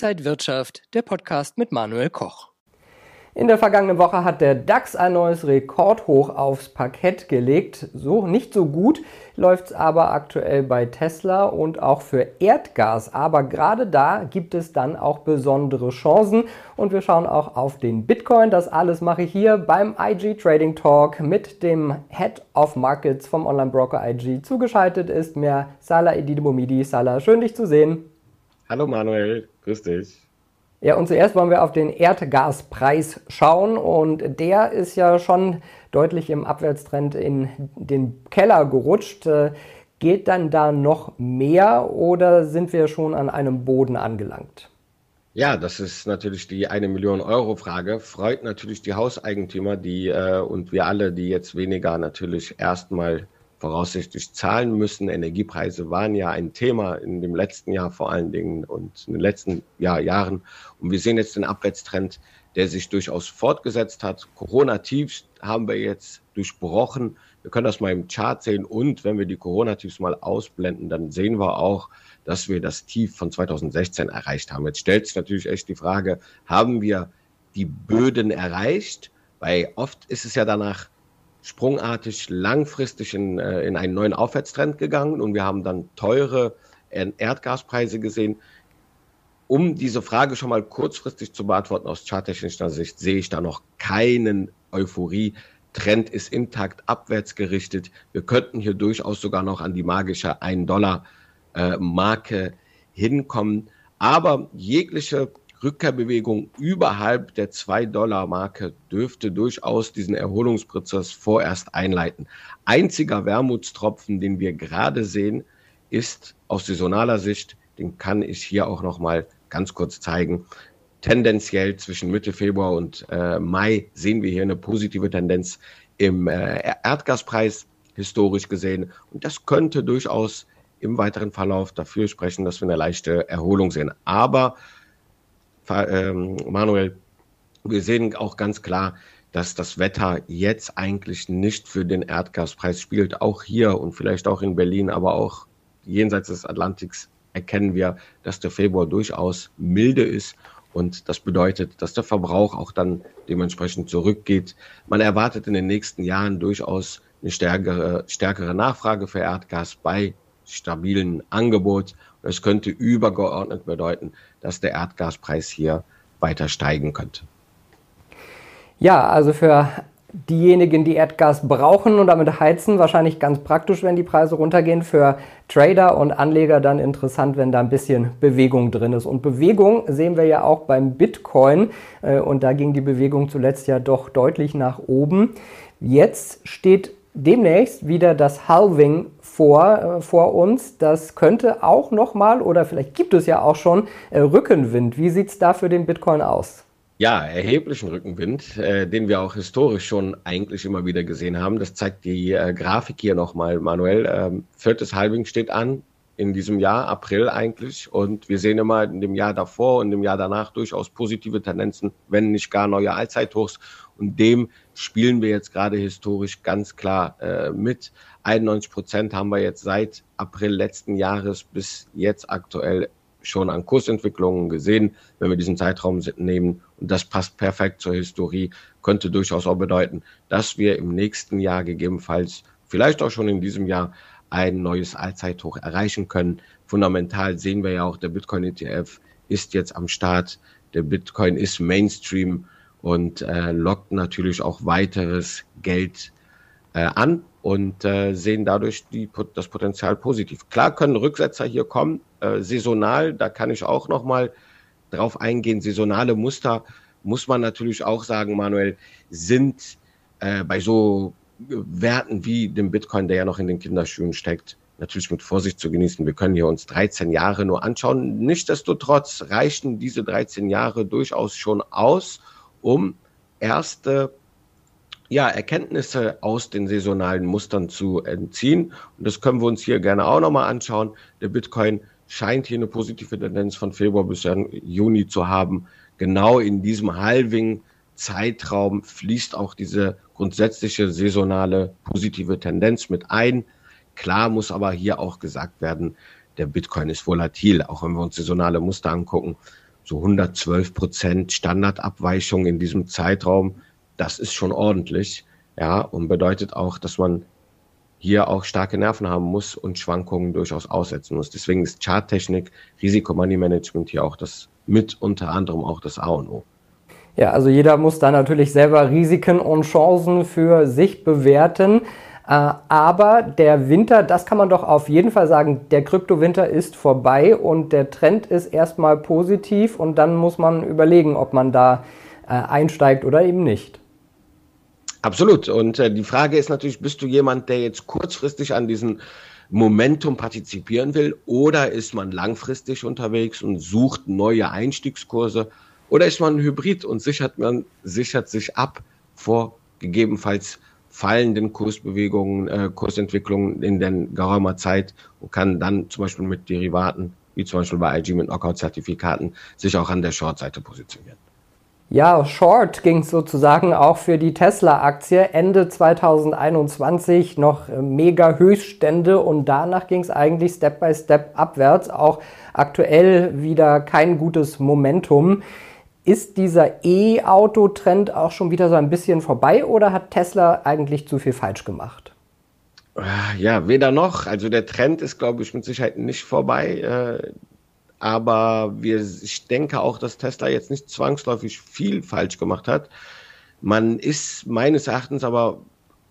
Inside Wirtschaft, der Podcast mit Manuel Koch. In der vergangenen Woche hat der DAX ein neues Rekordhoch aufs Parkett gelegt. So nicht so gut läuft es aber aktuell bei Tesla und auch für Erdgas. Aber gerade da gibt es dann auch besondere Chancen und wir schauen auch auf den Bitcoin. Das alles mache ich hier beim IG Trading Talk mit dem Head of Markets vom Online Broker IG. Zugeschaltet ist mir Salah Edidibomidi. Salah, schön dich zu sehen. Hallo Manuel, grüß dich. Ja, und zuerst wollen wir auf den Erdgaspreis schauen und der ist ja schon deutlich im Abwärtstrend in den Keller gerutscht. Äh, geht dann da noch mehr oder sind wir schon an einem Boden angelangt? Ja, das ist natürlich die eine Million Euro Frage. Freut natürlich die Hauseigentümer, die äh, und wir alle, die jetzt weniger natürlich erstmal voraussichtlich zahlen müssen. Energiepreise waren ja ein Thema in dem letzten Jahr vor allen Dingen und in den letzten Jahr, Jahren. Und wir sehen jetzt den Abwärtstrend, der sich durchaus fortgesetzt hat. Corona-Tiefs haben wir jetzt durchbrochen. Wir können das mal im Chart sehen und wenn wir die Corona-Tiefs mal ausblenden, dann sehen wir auch, dass wir das Tief von 2016 erreicht haben. Jetzt stellt sich natürlich echt die Frage, haben wir die Böden erreicht? Weil oft ist es ja danach sprungartig langfristig in, äh, in einen neuen Aufwärtstrend gegangen und wir haben dann teure Erdgaspreise gesehen. Um diese Frage schon mal kurzfristig zu beantworten, aus charttechnischer Sicht sehe ich da noch keinen Euphorie. Trend ist intakt abwärts gerichtet. Wir könnten hier durchaus sogar noch an die magische 1-Dollar-Marke äh, hinkommen. Aber jegliche Rückkehrbewegung überhalb der 2-Dollar-Marke dürfte durchaus diesen Erholungsprozess vorerst einleiten. Einziger Wermutstropfen, den wir gerade sehen, ist aus saisonaler Sicht, den kann ich hier auch noch mal ganz kurz zeigen. Tendenziell zwischen Mitte Februar und äh, Mai sehen wir hier eine positive Tendenz im äh, Erdgaspreis historisch gesehen. Und das könnte durchaus im weiteren Verlauf dafür sprechen, dass wir eine leichte Erholung sehen. Aber ähm, Manuel, wir sehen auch ganz klar, dass das Wetter jetzt eigentlich nicht für den Erdgaspreis spielt. Auch hier und vielleicht auch in Berlin, aber auch jenseits des Atlantiks erkennen wir, dass der Februar durchaus milde ist. Und das bedeutet, dass der Verbrauch auch dann dementsprechend zurückgeht. Man erwartet in den nächsten Jahren durchaus eine stärkere, stärkere Nachfrage für Erdgas bei stabilen Angebot. Es könnte übergeordnet bedeuten, dass der Erdgaspreis hier weiter steigen könnte. Ja, also für diejenigen, die Erdgas brauchen und damit heizen, wahrscheinlich ganz praktisch, wenn die Preise runtergehen. Für Trader und Anleger dann interessant, wenn da ein bisschen Bewegung drin ist. Und Bewegung sehen wir ja auch beim Bitcoin. Äh, und da ging die Bewegung zuletzt ja doch deutlich nach oben. Jetzt steht demnächst wieder das Halving vor, äh, vor uns. Das könnte auch nochmal oder vielleicht gibt es ja auch schon äh, Rückenwind. Wie sieht es da für den Bitcoin aus? Ja, erheblichen Rückenwind, äh, den wir auch historisch schon eigentlich immer wieder gesehen haben. Das zeigt die äh, Grafik hier nochmal, Manuel. Ähm, viertes Halving steht an in diesem Jahr, April eigentlich. Und wir sehen immer in dem Jahr davor und im Jahr danach durchaus positive Tendenzen, wenn nicht gar neue Allzeithochs. Und dem spielen wir jetzt gerade historisch ganz klar äh, mit. 91 Prozent haben wir jetzt seit April letzten Jahres bis jetzt aktuell schon an Kursentwicklungen gesehen, wenn wir diesen Zeitraum nehmen. Und das passt perfekt zur Historie, könnte durchaus auch bedeuten, dass wir im nächsten Jahr gegebenenfalls, vielleicht auch schon in diesem Jahr, ein neues Allzeithoch erreichen können. Fundamental sehen wir ja auch, der Bitcoin ETF ist jetzt am Start. Der Bitcoin ist Mainstream und äh, lockt natürlich auch weiteres Geld äh, an und äh, sehen dadurch die, das Potenzial positiv. Klar können Rücksetzer hier kommen, äh, saisonal, da kann ich auch noch mal drauf eingehen. Saisonale Muster muss man natürlich auch sagen, Manuel, sind äh, bei so Werten wie dem Bitcoin, der ja noch in den Kinderschuhen steckt, natürlich mit Vorsicht zu genießen. Wir können hier uns 13 Jahre nur anschauen. Nichtsdestotrotz reichen diese 13 Jahre durchaus schon aus, um erste ja, Erkenntnisse aus den saisonalen Mustern zu entziehen. Und das können wir uns hier gerne auch nochmal anschauen. Der Bitcoin scheint hier eine positive Tendenz von Februar bis Juni zu haben. Genau in diesem Halving Zeitraum fließt auch diese grundsätzliche saisonale positive Tendenz mit ein. Klar muss aber hier auch gesagt werden, der Bitcoin ist volatil, auch wenn wir uns saisonale Muster angucken so 112 Prozent Standardabweichung in diesem Zeitraum. Das ist schon ordentlich, ja, und bedeutet auch, dass man hier auch starke Nerven haben muss und Schwankungen durchaus aussetzen muss. Deswegen ist Charttechnik, Risikomoney-Management hier auch das mit unter anderem auch das A und O. Ja, also jeder muss da natürlich selber Risiken und Chancen für sich bewerten. Äh, aber der Winter, das kann man doch auf jeden Fall sagen, der Kryptowinter ist vorbei und der Trend ist erstmal positiv und dann muss man überlegen, ob man da äh, einsteigt oder eben nicht. Absolut. Und äh, die Frage ist natürlich, bist du jemand, der jetzt kurzfristig an diesem Momentum partizipieren will oder ist man langfristig unterwegs und sucht neue Einstiegskurse oder ist man ein Hybrid und sichert man sichert sich ab vor gegebenenfalls fallenden Kursbewegungen, äh, Kursentwicklungen in der geraumer Zeit und kann dann zum Beispiel mit Derivaten, wie zum Beispiel bei IG mit Knockout-Zertifikaten, sich auch an der Short-Seite positionieren. Ja, Short ging sozusagen auch für die Tesla-Aktie. Ende 2021 noch äh, mega Höchststände und danach ging es eigentlich Step by Step abwärts. Auch aktuell wieder kein gutes Momentum. Ist dieser E-Auto-Trend auch schon wieder so ein bisschen vorbei oder hat Tesla eigentlich zu viel falsch gemacht? Ja, weder noch. Also der Trend ist, glaube ich, mit Sicherheit nicht vorbei. Äh, aber wir, ich denke auch, dass Tesla jetzt nicht zwangsläufig viel falsch gemacht hat. Man ist meines Erachtens aber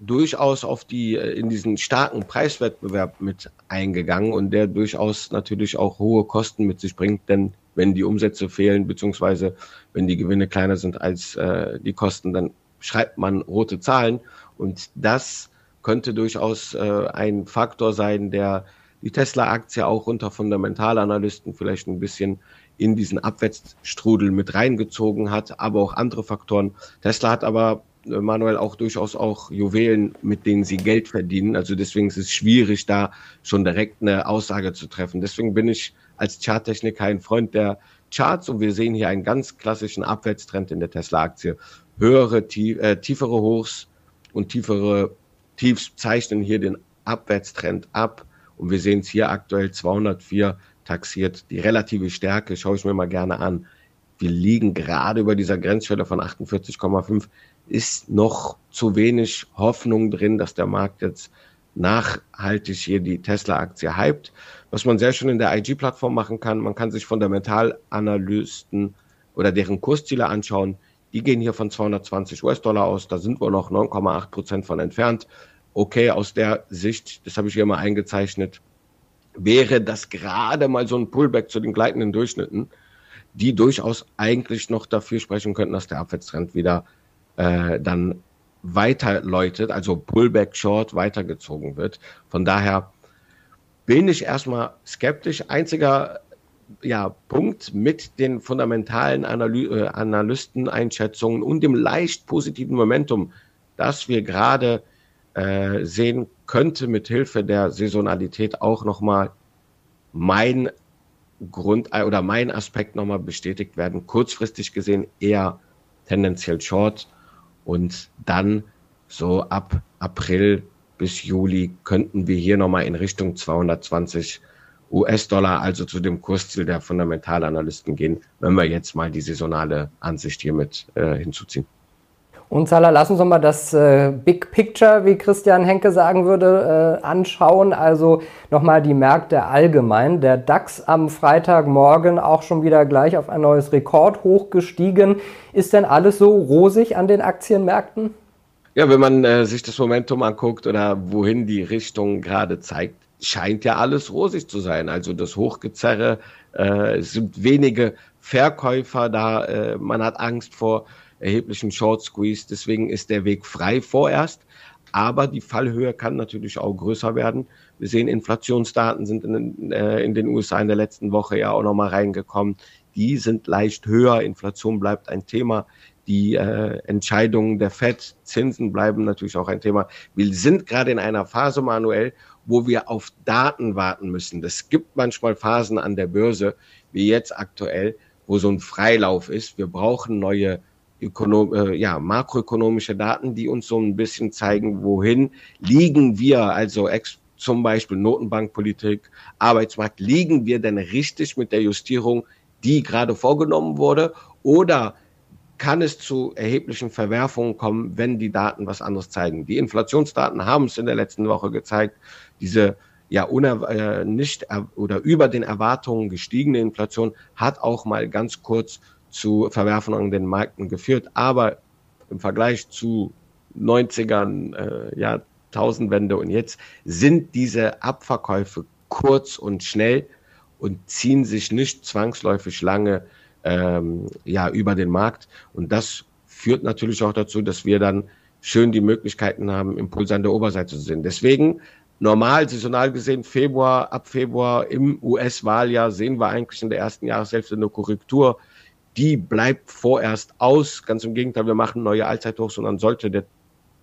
durchaus auf die, äh, in diesen starken Preiswettbewerb mit eingegangen und der durchaus natürlich auch hohe Kosten mit sich bringt, denn wenn die Umsätze fehlen, beziehungsweise wenn die Gewinne kleiner sind als äh, die Kosten, dann schreibt man rote Zahlen und das könnte durchaus äh, ein Faktor sein, der die Tesla-Aktie auch unter Fundamentalanalysten vielleicht ein bisschen in diesen Abwärtsstrudel mit reingezogen hat, aber auch andere Faktoren. Tesla hat aber Manuel auch durchaus auch Juwelen, mit denen sie Geld verdienen. Also deswegen ist es schwierig, da schon direkt eine Aussage zu treffen. Deswegen bin ich als Charttechniker ein Freund der Charts und wir sehen hier einen ganz klassischen Abwärtstrend in der Tesla-Aktie. Höhere, tief, äh, tiefere Hochs und tiefere Tiefs zeichnen hier den Abwärtstrend ab. Und wir sehen es hier aktuell 204 taxiert. Die relative Stärke schaue ich mir mal gerne an. Wir liegen gerade über dieser Grenzschwelle von 48,5. Ist noch zu wenig Hoffnung drin, dass der Markt jetzt nachhaltig hier die Tesla-Aktie hypt. Was man sehr schön in der IG-Plattform machen kann, man kann sich Fundamentalanalysten oder deren Kursziele anschauen. Die gehen hier von 220 US-Dollar aus. Da sind wir noch 9,8 Prozent von entfernt okay, aus der Sicht, das habe ich hier mal eingezeichnet, wäre das gerade mal so ein Pullback zu den gleitenden Durchschnitten, die durchaus eigentlich noch dafür sprechen könnten, dass der Abwärtstrend wieder äh, dann weiter läutet, also Pullback Short weitergezogen wird. Von daher bin ich erstmal skeptisch. Einziger ja, Punkt mit den fundamentalen Analy äh, Analysteneinschätzungen und dem leicht positiven Momentum, dass wir gerade äh, sehen könnte mit Hilfe der Saisonalität auch nochmal mein Grund äh, oder mein Aspekt nochmal bestätigt werden. Kurzfristig gesehen eher tendenziell short und dann so ab April bis Juli könnten wir hier nochmal in Richtung 220 US-Dollar, also zu dem Kursziel der Fundamentalanalysten gehen, wenn wir jetzt mal die saisonale Ansicht hiermit äh, hinzuziehen. Und Salah, lass uns nochmal das äh, Big Picture, wie Christian Henke sagen würde, äh, anschauen. Also nochmal die Märkte allgemein. Der DAX am Freitagmorgen auch schon wieder gleich auf ein neues Rekord hochgestiegen. Ist denn alles so rosig an den Aktienmärkten? Ja, wenn man äh, sich das Momentum anguckt oder wohin die Richtung gerade zeigt, scheint ja alles rosig zu sein. Also das Hochgezerre, äh, es sind wenige Verkäufer da, äh, man hat Angst vor erheblichen Short Squeeze. Deswegen ist der Weg frei vorerst. Aber die Fallhöhe kann natürlich auch größer werden. Wir sehen, Inflationsdaten sind in, äh, in den USA in der letzten Woche ja auch nochmal reingekommen. Die sind leicht höher. Inflation bleibt ein Thema. Die äh, Entscheidungen der FED, Zinsen bleiben natürlich auch ein Thema. Wir sind gerade in einer Phase, Manuel, wo wir auf Daten warten müssen. Das gibt manchmal Phasen an der Börse, wie jetzt aktuell, wo so ein Freilauf ist. Wir brauchen neue ökonom äh, ja, makroökonomische Daten, die uns so ein bisschen zeigen, wohin liegen wir, also zum Beispiel Notenbankpolitik, Arbeitsmarkt, liegen wir denn richtig mit der Justierung die gerade vorgenommen wurde? Oder kann es zu erheblichen Verwerfungen kommen, wenn die Daten was anderes zeigen? Die Inflationsdaten haben es in der letzten Woche gezeigt. Diese ja äh, nicht oder über den Erwartungen gestiegene Inflation hat auch mal ganz kurz zu Verwerfungen an den Märkten geführt. Aber im Vergleich zu 90ern, äh, ja, Tausendwende und jetzt sind diese Abverkäufe kurz und schnell und ziehen sich nicht zwangsläufig lange ähm, ja, über den Markt. Und das führt natürlich auch dazu, dass wir dann schön die Möglichkeiten haben, Impulse an der Oberseite zu sehen. Deswegen normal, saisonal gesehen, Februar, ab Februar im US-Wahljahr sehen wir eigentlich in der ersten Jahreshälfte eine Korrektur. Die bleibt vorerst aus. Ganz im Gegenteil, wir machen neue Allzeithochs und dann sollte der,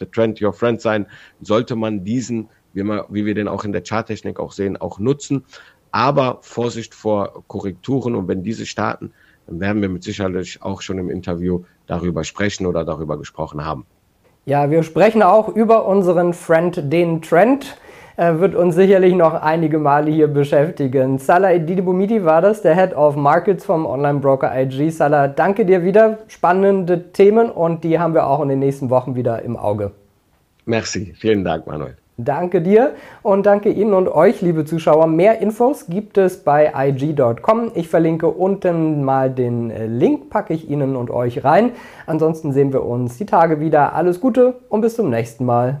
der Trend your friend sein, sollte man diesen, wie, man, wie wir den auch in der Charttechnik auch sehen, auch nutzen. Aber Vorsicht vor Korrekturen und wenn diese starten, dann werden wir mit Sicherheit auch schon im Interview darüber sprechen oder darüber gesprochen haben. Ja, wir sprechen auch über unseren Friend, den Trend. Er wird uns sicherlich noch einige Male hier beschäftigen. Salah Edidibumidi war das, der Head of Markets vom Online-Broker IG. Salah, danke dir wieder. Spannende Themen und die haben wir auch in den nächsten Wochen wieder im Auge. Merci, vielen Dank, Manuel. Danke dir und danke Ihnen und euch, liebe Zuschauer. Mehr Infos gibt es bei IG.com. Ich verlinke unten mal den äh, Link, packe ich Ihnen und euch rein. Ansonsten sehen wir uns die Tage wieder. Alles Gute und bis zum nächsten Mal.